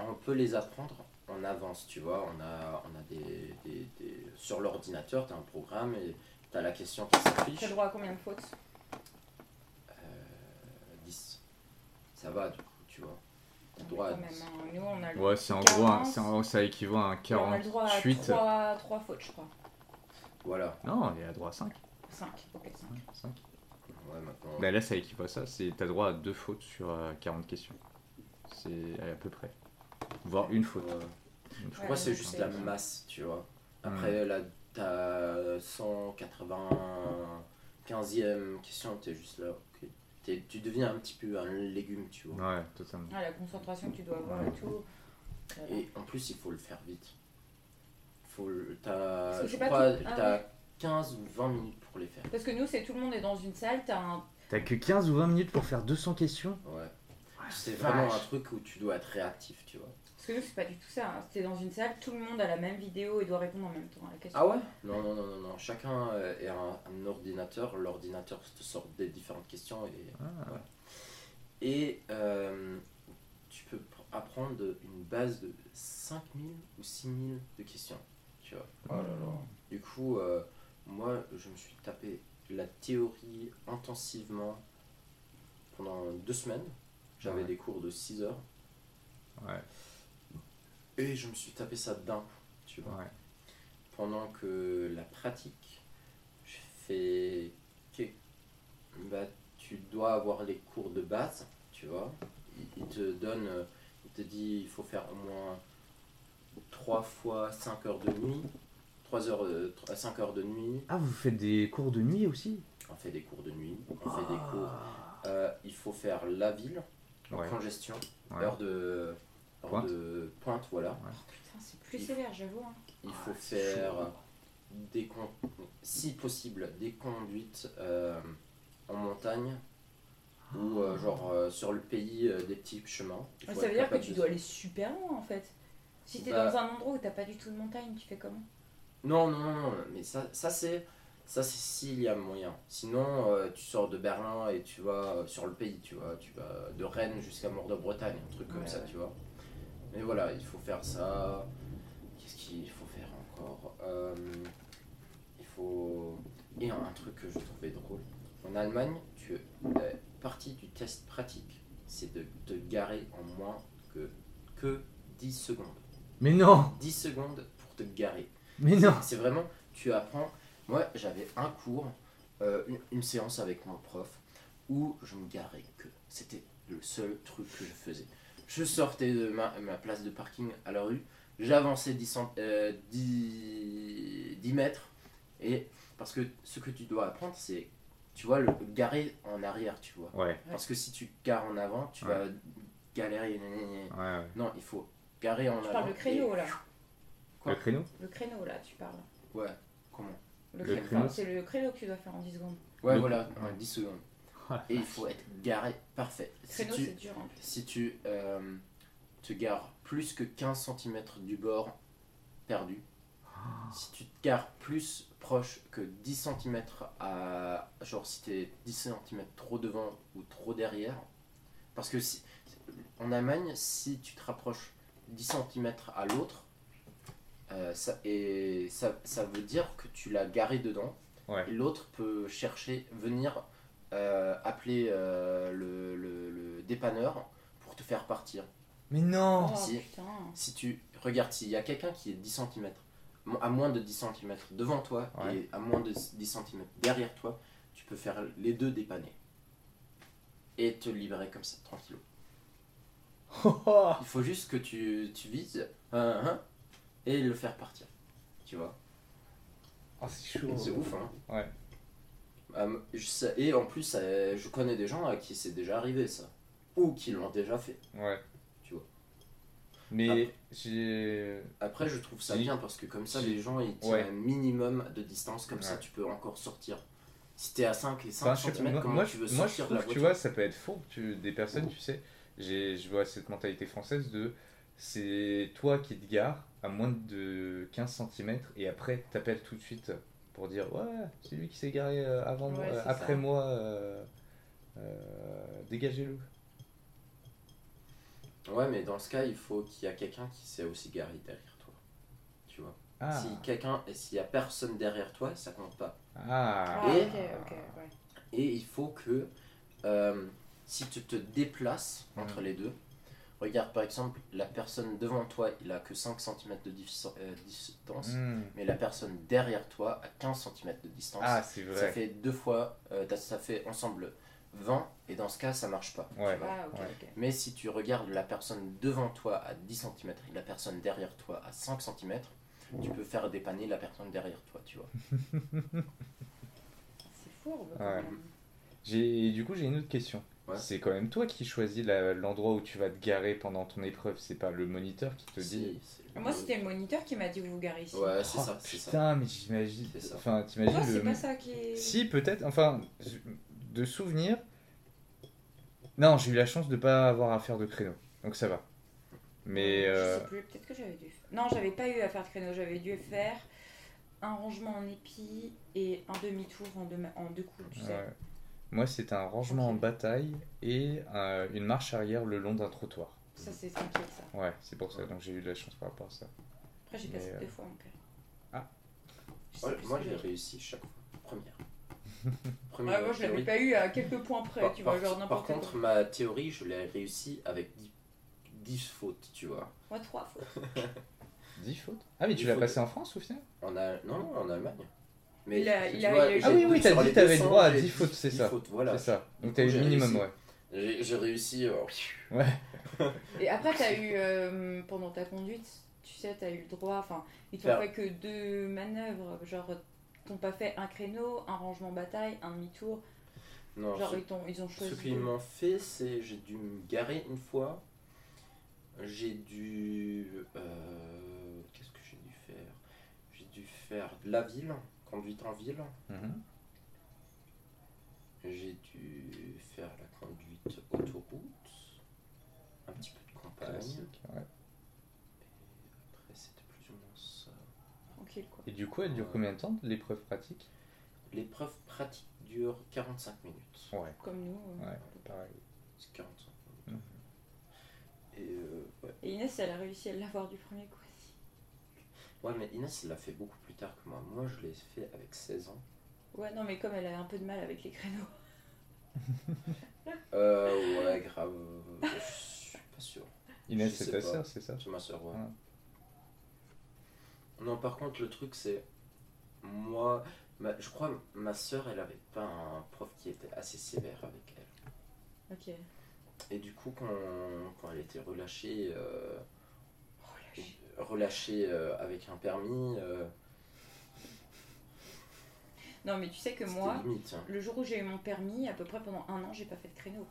On peut les apprendre en avance, tu vois. On a, on a des, des- des- Sur l'ordinateur, tu as un programme et tu as la question qui s'affiche. T'as le droit à combien de fautes? Euh, 10. Ça va, du coup, tu vois. Le droit à Quand même, 10. hein. Nous on a le Ouais, c'est en gros, un- 40, c'est en- ça équivaut à un et on a le droit à 48. 3, 3 fautes je crois. Voilà. Non, il y a droit à 5. 5, ok 5. 5. Ouais, maintenant. Bah là, ça équivaut à ça. C'est t'as droit à deux fautes sur euh, 40 questions. C'est à peu près. Voire une faute. Ouais. Une Je faute. crois que c'est juste la masse, tu vois. Après, là, t'as 195e question, t'es juste là. ok. Tu deviens un petit peu un légume, tu vois. Ouais, totalement. Ah, la concentration que tu dois avoir et tout. Voilà. Et en plus, il faut le faire vite. Faut le- t'as, je crois, ah t'as ouais. 15 ou 20 minutes pour les faire. Parce que nous c'est tout le monde est dans une salle, t'as un. T'as que 15 ou 20 minutes pour faire 200 questions? Ouais. C'est vache. vraiment un truc où tu dois être réactif, tu vois. Parce que nous c'est pas du tout ça. Hein. T'es dans une salle, tout le monde a la même vidéo et doit répondre en même temps à la question. Ah ouais? Non, non, non, non, non. Chacun euh, est un, un ordinateur. L'ordinateur te sort des différentes questions et Ah. Ouais. Et euh, tu peux pr- apprendre une base de 5000 ou 6000 de questions. Tu vois. Oh là là. Du coup, euh, moi, je me suis tapé la théorie intensivement pendant deux semaines. J'avais Ouais. des cours de 6 heures. Ouais, Et je me suis tapé ça d'un coup. Tu vois. ouais. Pendant que la pratique, je fais. Bah, tu dois avoir les cours de base, tu vois. Il, il te donne. euh, Il te dit il faut faire au moins 3 fois 5 heures de nuit. 3 heures, euh, 5 heures de nuit. Ah, vous faites des cours de nuit aussi? On fait des cours de nuit. On fait des cours. Euh, il faut faire la ville, donc Ouais. congestion, Ouais. heure de. heure Pointe. de pointe, voilà. Putain, c'est plus Il- sévère, j'avoue. hein. Il faut Ah, faire chaud. des con- si possible des conduites euh, en montagne ou euh, genre euh, sur le pays euh, des petits chemins. Ça veut dire que tu dois aller super loin en fait. Si t'es Bah- dans un endroit où t'as pas du tout de montagne, tu fais comment? Non non non, mais ça, ça c'est ça c'est s'il y a moyen. Sinon euh, tu sors de Berlin et tu vas euh, sur le pays, tu vois, tu vas de Rennes jusqu'à Mort-de-Bretagne, un truc comme Ouais, ça, ouais. tu vois. Mais voilà, il faut faire ça. Qu'est-ce qu'il faut faire encore? Euh, Il faut. Et un, un truc que je trouvais drôle. En Allemagne, tu partie du test pratique, c'est de te garer en moins que, que 10 secondes. Mais non 10 secondes pour te garer. Mais non C'est vraiment, tu apprends. Moi, j'avais un cours, euh, une, une séance avec mon prof, où je me garais que. C'était le seul truc que je faisais. Je sortais de ma, ma place de parking à la rue, j'avançais 10, cent- euh, 10, 10 mètres, et parce que ce que tu dois apprendre, c'est, tu vois, le garer en arrière, tu vois. Ouais, Parce que si tu gares en avant, tu Ouais. vas galérer. ouais, ouais. Non, il faut garer en Tu avant. parles de créneau là. Quoi Le créneau Le créneau là, tu parles. Ouais, comment Le Le créneau, c'est le créneau que tu dois faire en 10 secondes. Ouais, Le- voilà, ouais. en 10 secondes. Ah, Et il faut être garé parfait. Si Créneau, tu, c'est dur en plus. si tu euh, te gares plus que 15 cm du bord, perdu. Si tu te gares plus proche que 10 cm à. Genre si t'es 10 cm trop devant ou trop derrière. Parce que si, en Allemagne, si tu te rapproches 10 cm à l'autre, euh, ça, et ça, ça veut dire que tu l'as garé dedans. Ouais. L'autre peut chercher, venir euh, appeler euh, le, le- le dépanneur pour te faire partir. Mais non Oh si. tu regardes, s'il y a quelqu'un qui est 10 cm, à moins de 10 cm devant toi Ouais. et à moins de 10 cm derrière toi, tu peux faire les deux dépanner. Et te libérer comme ça, tranquille. Il faut juste que tu, tu vises. hein, hein. Et le faire partir. Tu vois Oh, c'est chaud. C'est ouf, hein Ouais. Je sais- et en plus, je connais des gens à qui c'est déjà arrivé ça. Ou qui l'ont déjà fait. Ouais. Tu vois. Mais j'ai. Après, je trouve ça bien parce que comme ça, les gens ils tiennent Ouais. un minimum de distance. Comme ça, tu peux encore sortir. Si t'es à 5 et 5 Enfin, je sais pas, cm, comment moi, tu veux moi, je sortir de la que tu voiture vois, ça peut être faux. Tu, des personnes, tu sais, j'ai, je vois cette mentalité française de c'est toi qui te gares à moins de 15 cm et après t'appelles tout de suite pour dire ouais, c'est lui qui s'est garé euh, avant moi, Ouais, euh, après ça. moi, euh, euh, dégagez-le. Ouais, mais dans ce cas, il faut qu'il y a quelqu'un qui s'est aussi garé derrière toi. Tu vois Ah, Si quelqu'un et s'il y a personne derrière toi, ça compte pas. ah, Ah, Et- ok, ok, ouais. Et il faut que euh, si tu te déplaces entre les deux, regarde par exemple, la personne devant toi, il a que 5 cm de euh, distance, Hmm. mais la personne derrière toi a 15 cm de distance. Ah, c'est ça vrai. fait deux fois, euh, ça fait ensemble 20, et dans ce cas, ça marche pas. Ouais. Ah, Ouais. Mais si tu regardes la personne devant toi à 10 cm et la personne derrière toi à 5 cm, tu peux faire dépanner la personne derrière toi, tu vois. C'est fourbe Ouais. du coup, j'ai une autre question. Ouais. C'est quand même toi qui choisis la- l'endroit où tu vas te garer pendant ton épreuve. C'est pas le moniteur qui te dit. Moi, c'était le moniteur qui m'a dit vous vous garez ici. Ouais, c'est Oh, ça, c'est ça. Putain, mais j'imagine. C'est ça. Enfin, t'imagines Toi, c'est le. pas ça qui est. Si, peut-être. Enfin, de souvenir. Non, j'ai eu la chance de pas avoir à faire de créneau. Donc ça va. Mais. Je euh, sais plus, peut-être que j'avais dû. Non, j'avais pas eu à faire de créneau, j'avais dû faire un rangement en épi et un demi-tour en deux, ma- en deux coups, tu sais. Moi, c'était un rangement en bataille et euh, une marche arrière le long d'un trottoir. Ça, c'est tranquille, ça. Ouais, c'est pour ça. Donc j'ai eu de la chance par rapport à ça. Après, j'ai Mais, passé euh, deux fois. Ah. Je sais Ouais, plus moi ce que j'ai réussi chaque fois. Première. Ouais, Première moi, je l'avais théorie. pas eu à quelques points près, Par, tu vois, par- genre par n'importe quoi. contre, ma théorie, je l'ai réussi avec 10, 10 fautes, tu vois. Moi, trois fois. 10 fautes? Ah, mais tu Dix l'as fautes. passé en France au final? En Al- Non, non, en Allemagne. Mais Il a- tu il a- vois, il a Ah oui, oui, t'as dit t'avais 200, droit à j'ai 10 fautes, c'est 10 ça. fautes, voilà. C'est ça. Donc t'as eu le minimum, réussi. ouais. J'ai réussi. euh, Ouais. Et après, t'as eu, euh, pendant ta conduite, tu sais, t'as eu le droit, enfin, ils t'ont fait que deux manœuvres, genre, t'ont pas fait un créneau, un rangement bataille, un demi-tour, Non, genre, ce- ils, t'ont- ils ont Ce choisi. qu'ils deux. m'ont fait, c'est j'ai dû me garer une fois. J'ai dû. euh, Qu'est-ce que j'ai dû faire? J'ai dû faire de la ville, conduite en ville. Mhm. J'ai dû faire la conduite autoroute. Un petit peu de campagne. Classique, ouais. Après, c'était plus ou moins ça. Tranquille, quoi. Et du coup, elle dure combien de temps l'épreuve pratique? L'épreuve pratique dure 45 minutes. Ouais, Comme nous. euh. ouais, pareil. C'est 45 minutes. Mhm. Et euh, ouais. Et Inès, elle a réussi à l'avoir du premier coup. Ouais, mais Inès, elle l'a fait beaucoup plus tard que moi. Moi, je l'ai fait avec 16 ans. Ouais, non, mais comme elle a un peu de mal avec les créneaux. Euh, ouais, grave. Je suis pas sûr. Inès, c'est ta sœur, c'est ça C'est ma soeur, ouais. Ouais. Non, par contre, le truc, c'est. Moi, ma- je crois ma soeur, elle avait pas un prof qui était assez sévère avec elle. Ok. Et du coup, quand, quand elle était relâchée, euh, Relâché. euh, avec un permis, euh, Non, mais tu sais que moi, limite. hein. le jour où j'ai eu mon permis, à peu près pendant un an, j'ai pas fait de créneau.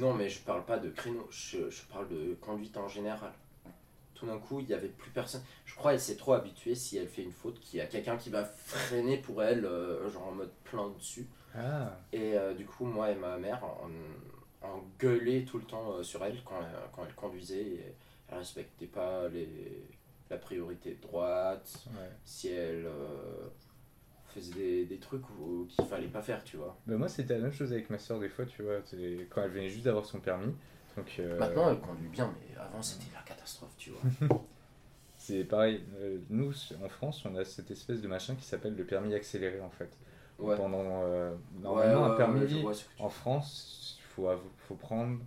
Non, mais je parle pas de créneau, je, je parle de conduite en général. Tout d'un coup, il y avait plus personne. Je crois qu'elle s'est trop habituée si elle fait une faute, qu'il y a quelqu'un qui va freiner pour elle, euh, genre en mode plein dessus. Ah, Et euh, du coup, moi et ma mère, on, on gueulait tout le temps euh, sur elle quand, elle- quand elle conduisait. Et respectait pas les, la priorité de droite, ouais. si elle euh, faisait des, des trucs qu'il fallait pas faire, tu vois. Bah, moi, c'était la même chose avec ma soeur, des fois, tu vois. c'est- Quand elle venait juste d'avoir son permis. Donc, euh, Maintenant, elle conduit bien, mais avant, c'était la catastrophe, tu vois. c'est pareil. euh, nous, en France, on a cette espèce de machin qui s'appelle le permis accéléré, en fait. Ouais. Pendant, euh, normalement, ouais, un permis en France, il faut, faut prendre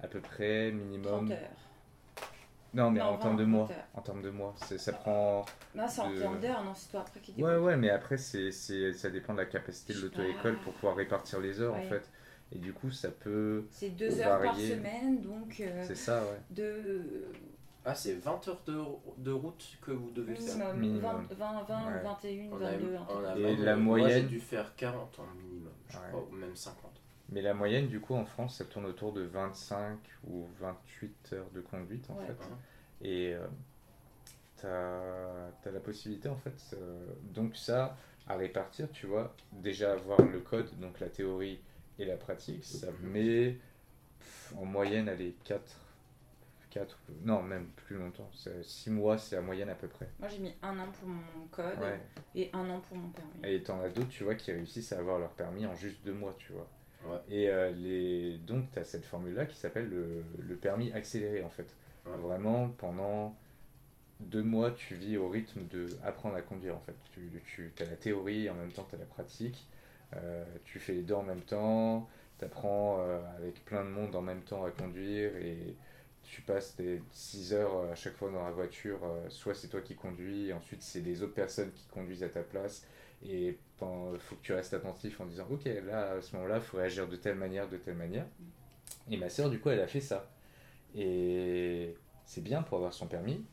à peu près minimum. 30 heures. Non, mais Non, en termes de 20 mois. heures. En termes de mois, ça prend. Non, c'est en De- termes d'heures, non, c'est toi après qui dis. Ouais, ouais, mais après, c'est, c'est, ça dépend de la capacité de l'auto-école pour pouvoir répartir les heures, en Ouais. fait. Et du coup, ça peut. C'est deux heures par varier. semaine, donc euh, C'est ça, ouais. de Ah, c'est 20 heures de, de route que vous devez faire. Minimum, Minimum. 20, 20, 20 Ouais. 21, En 22. un Allem- truc. en Et la moi, j'ai moyenne dû faire 40 en minimum, je Ouais. crois, ou même 50. Mais la moyenne, du coup, en France, ça tourne autour de 25 ou 28 heures de conduite, en Ouais. fait. Et euh, t'as as la possibilité, en fait, euh, donc ça, à répartir, tu vois, déjà avoir le code, donc la théorie et la pratique, ça met pff, en moyenne, allez, 4, 4, non, même plus longtemps. 6 mois, c'est la moyenne à peu près. Moi j'ai mis un an pour mon code Ouais. et un an pour mon permis. Et t'en as d'autres, tu vois, qui réussissent à avoir leur permis en juste deux mois, tu vois. Ouais. Et euh, les... donc, tu as cette formule-là qui s'appelle le, le permis accéléré, en fait. Ouais. Vraiment, pendant deux mois, tu vis au rythme de apprendre à conduire, en fait. Tu, tu as la théorie, en même temps, tu as la pratique. Euh, tu fais les deux en même temps. Tu apprends avec plein de monde en même temps à conduire. Et tu passes des 6 heures euh, à chaque fois dans la voiture. euh, soit c'est toi qui conduis, ensuite c'est les autres personnes qui conduisent à ta place. Et il faut que tu restes attentif en disant Ok, là, à ce moment-là, il faut réagir de telle manière, de telle manière. Et ma soeur, du coup, elle a fait ça. Et c'est bien pour avoir son permis,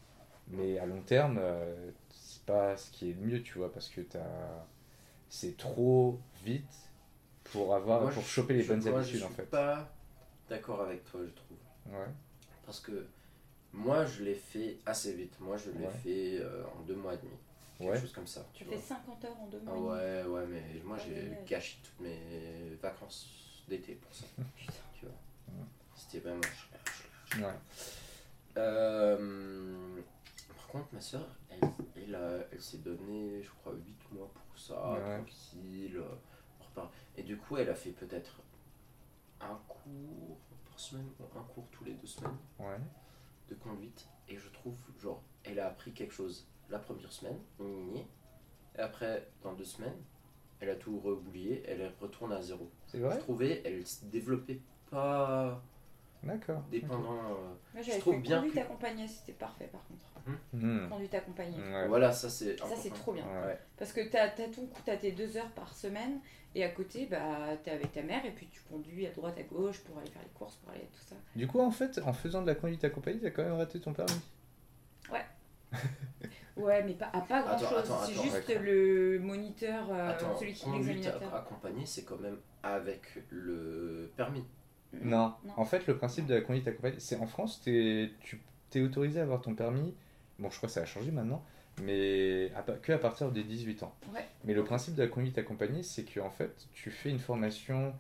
mais à long terme, euh, c'est pas ce qui est le mieux, tu vois, parce que c'est trop vite pour avoir, Moi, pour je- choper les je- bonnes moi, habitudes, je en suis fait. pas d'accord avec toi, je trouve. Ouais, Parce que moi, je l'ai fait assez vite. Moi, je l'ai Ouais. fait euh, en deux mois et demi. Quelque ouais. chose comme ça. Tu Tu vois. fais 50 heures en deux Ah mois. ouais, ouais, mais moi, j'ai gâché toutes mes vacances d'été pour ça. Putain. tu vois. Ouais. C'était vraiment ouais. Euh, par contre, ma soeur, elle, elle, s'est donné, je crois, 8 mois pour ça, Ouais. tranquille. euh, on repart. Et du coup, elle a fait peut-être un cours par semaine, ou un cours tous les deux semaines ouais. de conduite. Et je trouve, genre, elle a appris quelque chose la première semaine, gna. et après, dans deux semaines, elle a tout rebouillé, elle retourne à zéro. C'est Je vrai trouvais, elle se développait pas D'accord. dépendant. euh, Moi Je trouve fait bien conduite que- accompagnée, c'était parfait par contre. Hmm. Conduite accompagnée. Ouais. Voilà, ça c'est. Ça c'est trop bien. Ouais. Ouais. Parce que t'as as ton coup, t'as tes deux heures par semaine et à côté bah t'es avec ta mère et puis tu conduis à droite à gauche pour aller faire les courses, pour aller tout ça. Du coup, en fait, en faisant de la conduite accompagnée, t'as quand même raté ton permis? Ouais mais pas, à pas grand Attends, chose, attends, c'est attends, juste le moniteur, euh, Attends, celui qui conduite accompagnée, c'est quand même avec le permis. Non. Non. En fait, le principe de la conduite accompagnée, c'est en France, t'es, tu es autorisé à avoir ton permis. Bon, je crois que ça a changé maintenant, mais à que à partir des 18 ans. Ouais. Mais le principe de la conduite accompagnée, c'est que en fait, tu fais une formation.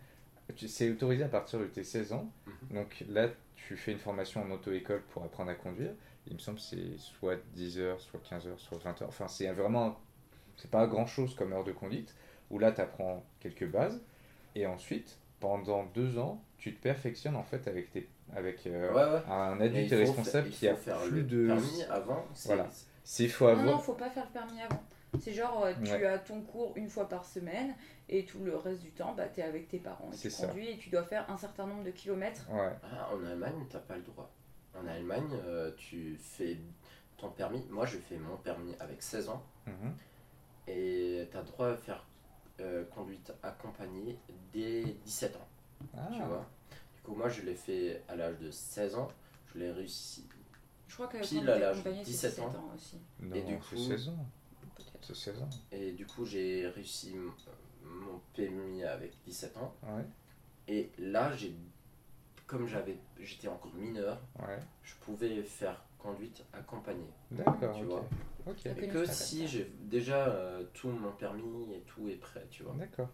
tu- C'est autorisé à partir de tes 16 ans. Mhm. Donc là, tu fais une formation en auto-école pour apprendre à conduire. Il me semble que c'est soit 10 heures, soit 15 heures, soit 20 heures. Enfin, c'est vraiment. C'est pas grand chose comme heure de conduite. Où là, tu apprends quelques bases. Et ensuite, pendant deux ans, tu te perfectionnes en fait avec, tes, avec euh, Ouais, ouais. un adulte responsable faire- qui a faut faire plus le de. permis avant. c'est- Voilà. S'il faut Non, non, avoir. faut pas faire le permis avant. C'est genre, euh, tu Ouais. as ton cours une fois par semaine et tout le reste du temps, bah, tu es avec tes parents. Et C'est tu ça. conduis et tu dois faire un certain nombre de kilomètres. Ouais. Ah, en Allemagne, t'as pas le droit. En Allemagne, euh, tu fais ton permis. Moi, je fais mon permis avec 16 ans. Mhm. Et t'as droit à faire euh, conduite accompagnée dès 17 ans. Ah, Tu vois? Du coup, moi, je l'ai fait à l'âge de 16 ans. Je l'ai réussi. Je crois que Pile à l'âge c'est 17 17 ans. ans aussi. non, Et du coup- 16 ans. Peut-être. C'est 16 ans. Et du coup, j'ai réussi mon permis avec 17 ans. Ouais. Et là, j'ai, comme j'avais, j'étais encore mineur, Ouais. je pouvais faire conduite accompagnée. D'accord, Tu vois. Et que si j'ai déjà euh, tout mon permis et tout est prêt, tu vois. D'accord.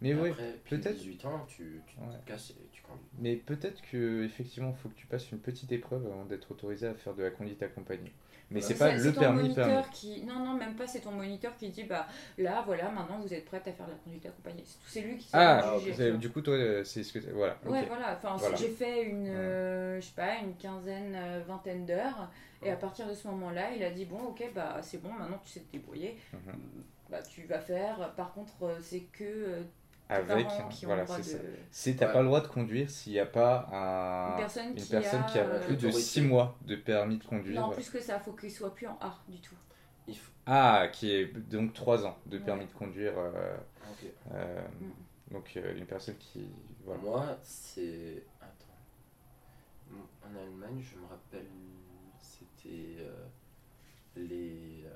Mais oui, peut-être- 18 ans, tu, tu Ouais. te casses et tu conduis. mais peut-être que effectivement, faut que tu passes une petite épreuve avant d'être autorisé à faire de la conduite accompagnée. Mais c'est pas le ton permis moniteur permis. qui non non même pas c'est ton moniteur qui dit bah là voilà maintenant vous êtes prête à faire de la conduite accompagnée c'est tout c'est lui qui Ah, juger, du coup, toi, euh, c'est ce que voilà. Ouais, voilà. Enfin, Voilà. j'ai fait une, euh, je sais pas, une quinzaine, euh, vingtaine d'heures. Et à partir de ce moment-là, il a dit bon, ok, bah c'est bon, maintenant tu sais te débrouiller. Mhm. Bah tu vas faire. Par contre, euh, c'est que euh, Avec, qui voilà, c'est de. ça. Si t'as Ouais. pas le droit de conduire, s'il n'y a pas un, Une personne une qui personne a, qui a euh, plus de Autorité. 6 mois de permis de conduire. Non, plus que ça, faut qu'il soit plus en A du tout. Il faut... Ah, qui est donc 3 ans de permis Ouais. de conduire. euh, euh, Mm. donc euh, une personne qui. Voilà. Moi, c'est. Attends. En Allemagne, je me rappelle, c'était euh, les euh,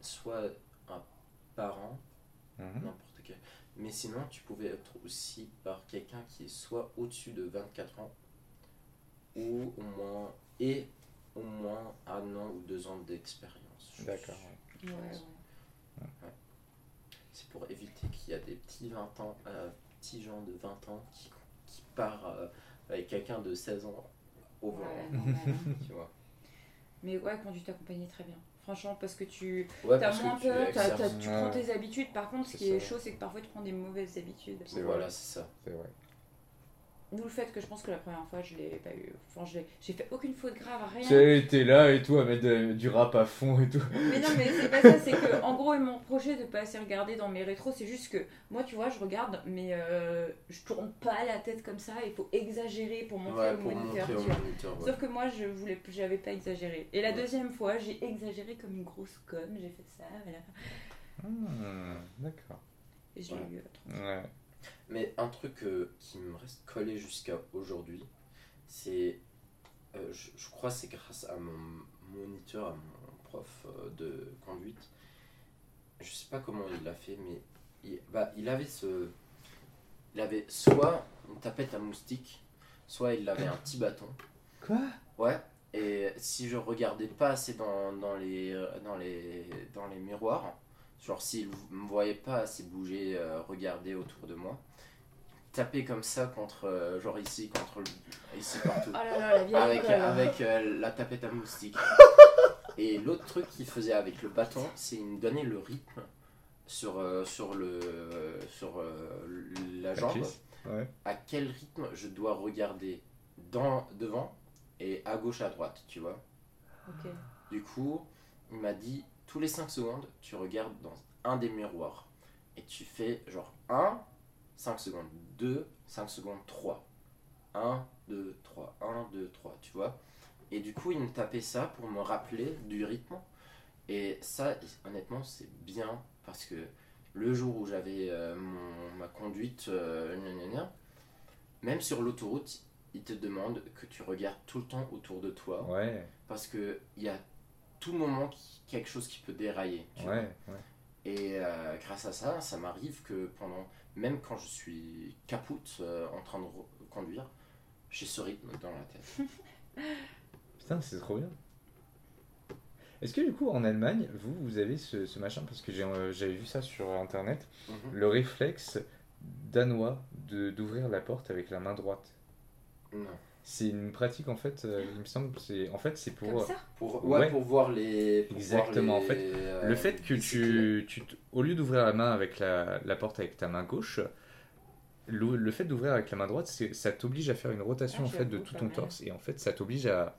soit un parent, n'importe quel, mais sinon tu pouvais être aussi par quelqu'un qui est soit au-dessus de 24 ans ou au moins et au moins un an ou deux ans d'expérience. D'accord. Ouais, ouais. C'est pour éviter qu'il y a des petits 20 ans, euh, petits gens de 20 ans qui, qui partent euh, avec quelqu'un de 16 ans au volant. Hein. Tu vois. Mais ouais, conduite accompagnée, très bien. Franchement, parce que tu Ouais, as moins peur, tu prends tes habitudes. Par contre, ce qui est chaud, c'est que parfois tu prends des mauvaises habitudes. C'est Voilà, c'est ça. C'est vrai. D'où le fait que je pense que la première fois, je l'ai pas eu. Enfin, j'ai fait aucune faute grave, rien. Tu t'es là et tout à mettre de- du rap à fond et tout. Mais non, mais c'est pas ça, c'est que en gros, ils m'ont reproché de pas assez regarder dans mes rétros. C'est juste que moi, tu vois, je regarde, mais euh, je tourne pas la tête comme ça. Il faut exagérer pour montrer Ouais, au pour moniteur. montrer tu vois. moniteur. ouais. Sauf que moi, je voulais, j'avais pas exagéré. Et la Ouais. deuxième fois, j'ai exagéré comme une grosse conne. J'ai fait ça, voilà. Hmm, D'accord. Et je l'ai Ouais. eu. tranquille. Ouais. Mais un truc euh, qui me reste collé jusqu'à aujourd'hui, c'est. euh, je, je crois que c'est grâce à mon moniteur, à mon prof euh, de conduite. Je sais pas comment il l'a fait, mais il, bah, il avait ce. Il avait soit une tapette à moustique, soit il avait un petit bâton. Quoi? Ouais, et si je regardais pas assez dans, dans, les, dans, les, dans les miroirs, genre s'il me voyait pas assez bouger, euh, regarder autour de moi, taper comme ça contre, euh, genre ici, contre le- ici partout, Oh là là, la vieille avec, avec euh, la tapette à moustique. Et l'autre truc qu'il faisait avec le bâton, c'est il me donnait le rythme sur, euh, sur, le, sur euh, la jambe cuisse. Ouais. à quel rythme je dois regarder dans, devant et à gauche à droite, tu vois. Ok. Du coup, il m'a dit tous les 5 secondes, tu regardes dans un des miroirs et tu fais genre 1, 5 secondes, 2, 5 secondes, 3. 1, 2, 3, 1, 2, 3, tu vois. Et du coup, il me tapait ça pour me rappeler du rythme. Et ça, honnêtement, c'est bien parce que le jour où j'avais euh, ma conduite, euh, gna gna gna, même sur l'autoroute, il te demande que tu regardes tout le temps autour de toi Ouais, parce que il y a tout moment qui- quelque chose qui peut dérailler. tu vois. ouais, ouais. Et euh, grâce à ça, ça m'arrive que pendant, même quand je suis capoute euh, en train de conduire, j'ai ce rythme dans la tête. Putain, c'est trop bien. Est-ce que du coup en Allemagne, vous, vous avez ce, ce machin? Parce que j'ai, euh, j'avais vu ça sur internet, Mhm. le réflexe danois d'ouvrir la porte avec la main droite. Non. C'est une pratique en fait, euh, il me semble, c'est, en fait c'est pour... Comme ça Pour, ouais, Ouais. pour voir les. pour Exactement, voir en fait, euh, Le fait que tu, tu t- au lieu d'ouvrir la main avec la, la porte avec ta main gauche, le, le fait d'ouvrir avec la main droite, c'est- ça t'oblige à faire une rotation Ah, en fait de tout ton torse et en fait ça t'oblige à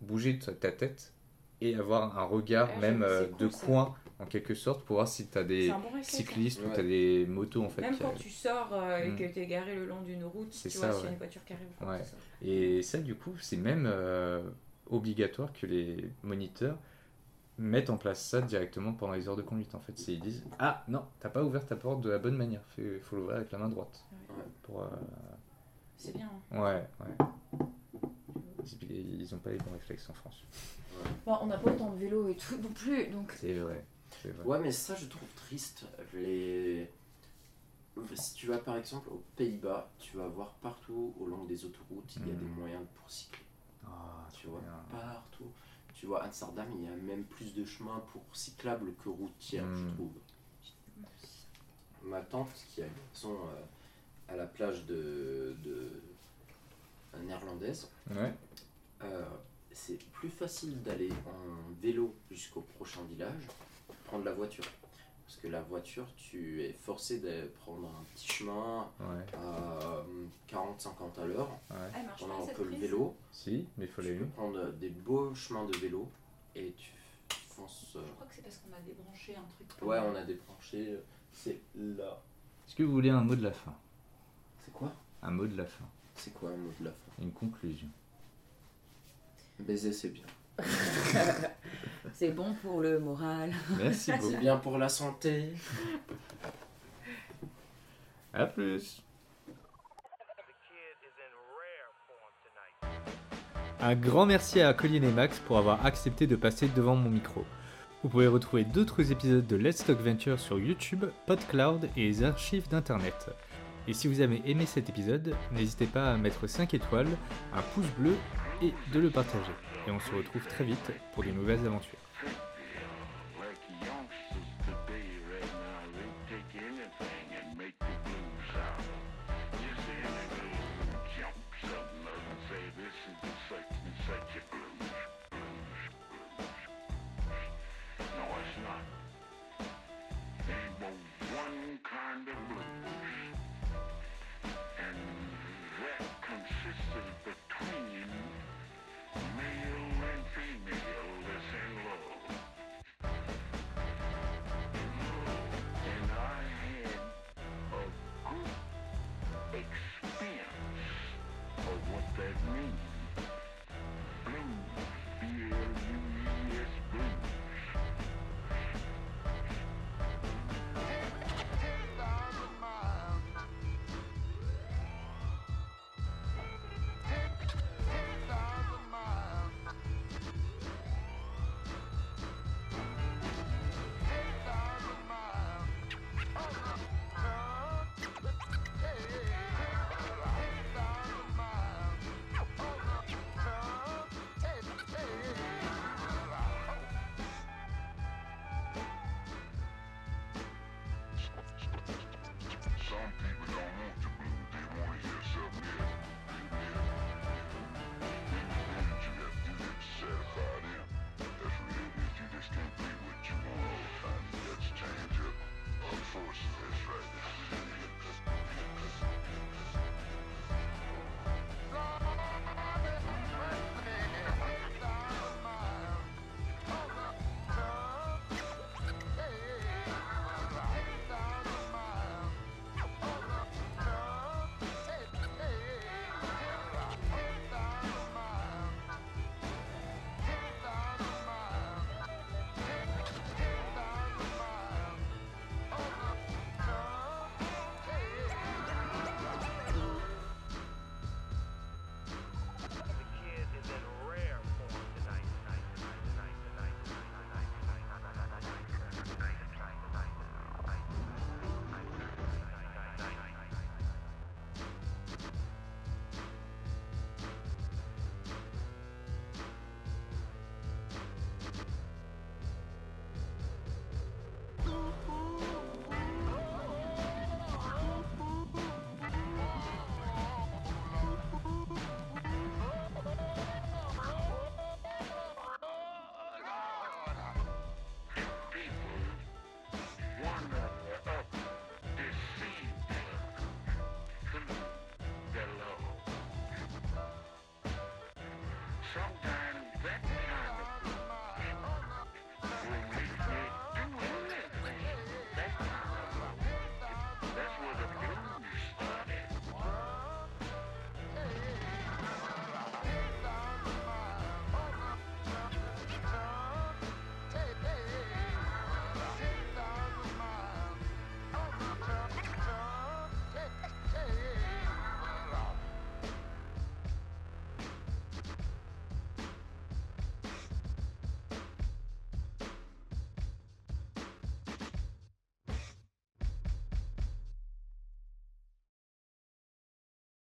bouger ta tête et avoir un regard Ah, même euh, cool, de ça. coin en quelque sorte pour voir si tu as des bon hein. cyclistes ou tu as des motos en fait. Même quand tu sors euh, et Mm. que tu es garé le long d'une route, C'est tu ça, vois, s'il y a ouais. une voiture qui arrive, faut que Ouais. Et ça, du coup, c'est même euh, obligatoire que les moniteurs mettent en place ça directement pendant les heures de conduite. En fait, c'est ils disent Ah non, t'as pas ouvert ta porte de la bonne manière. Il faut l'ouvrir avec la main droite. Ouais. Pour, euh, C'est bien. hein. Ouais, ouais. Ils, ils ont pas les bons réflexes en France. Bon, on n'a pas autant de vélo et tout non plus, donc C'est vrai. C'est vrai. Ouais, mais ça, je trouve triste. Les... Si tu vas par exemple aux Pays-Bas, tu vas voir partout au long des autoroutes, il y a des moyens pour cycler. Ah, Tu vois, bien. partout. Tu vois, à Amsterdam, il y a même plus de chemins pour cyclables que routières, je Mhm. trouve. Ma tante, qui a une maison euh, à la plage de, de néerlandaise, Ouais. Euh, c'est plus facile d'aller en vélo jusqu'au prochain village, prendre la voiture. Parce que la voiture, tu es forcé de prendre un petit chemin Ouais. à 40-50 à l'heure. Ouais. elle marche pas Pendant que le vélo, Si, mais il faut tu peux prendre des beaux chemins de vélo et tu fonces. euh, Je crois que c'est parce qu'on a débranché un truc. Ouais, on a débranché. C'est là. Est-ce que vous voulez un mot de la fin? C'est quoi? Un mot de la fin. C'est quoi un mot de la fin? Une conclusion. Baiser, c'est bien. C'est bon pour le moral. Merci C'est beaucoup. bien pour la santé. À plus. Un grand merci à Colin et Max pour avoir accepté de passer devant mon micro. Vous pouvez retrouver d'autres épisodes de Let's Talk Venture sur YouTube, PodCloud et les archives d'Internet. Et si vous avez aimé cet épisode, n'hésitez pas à mettre 5 étoiles, un pouce bleu et de le partager. Et on se retrouve très vite pour de nouvelles aventures. Show.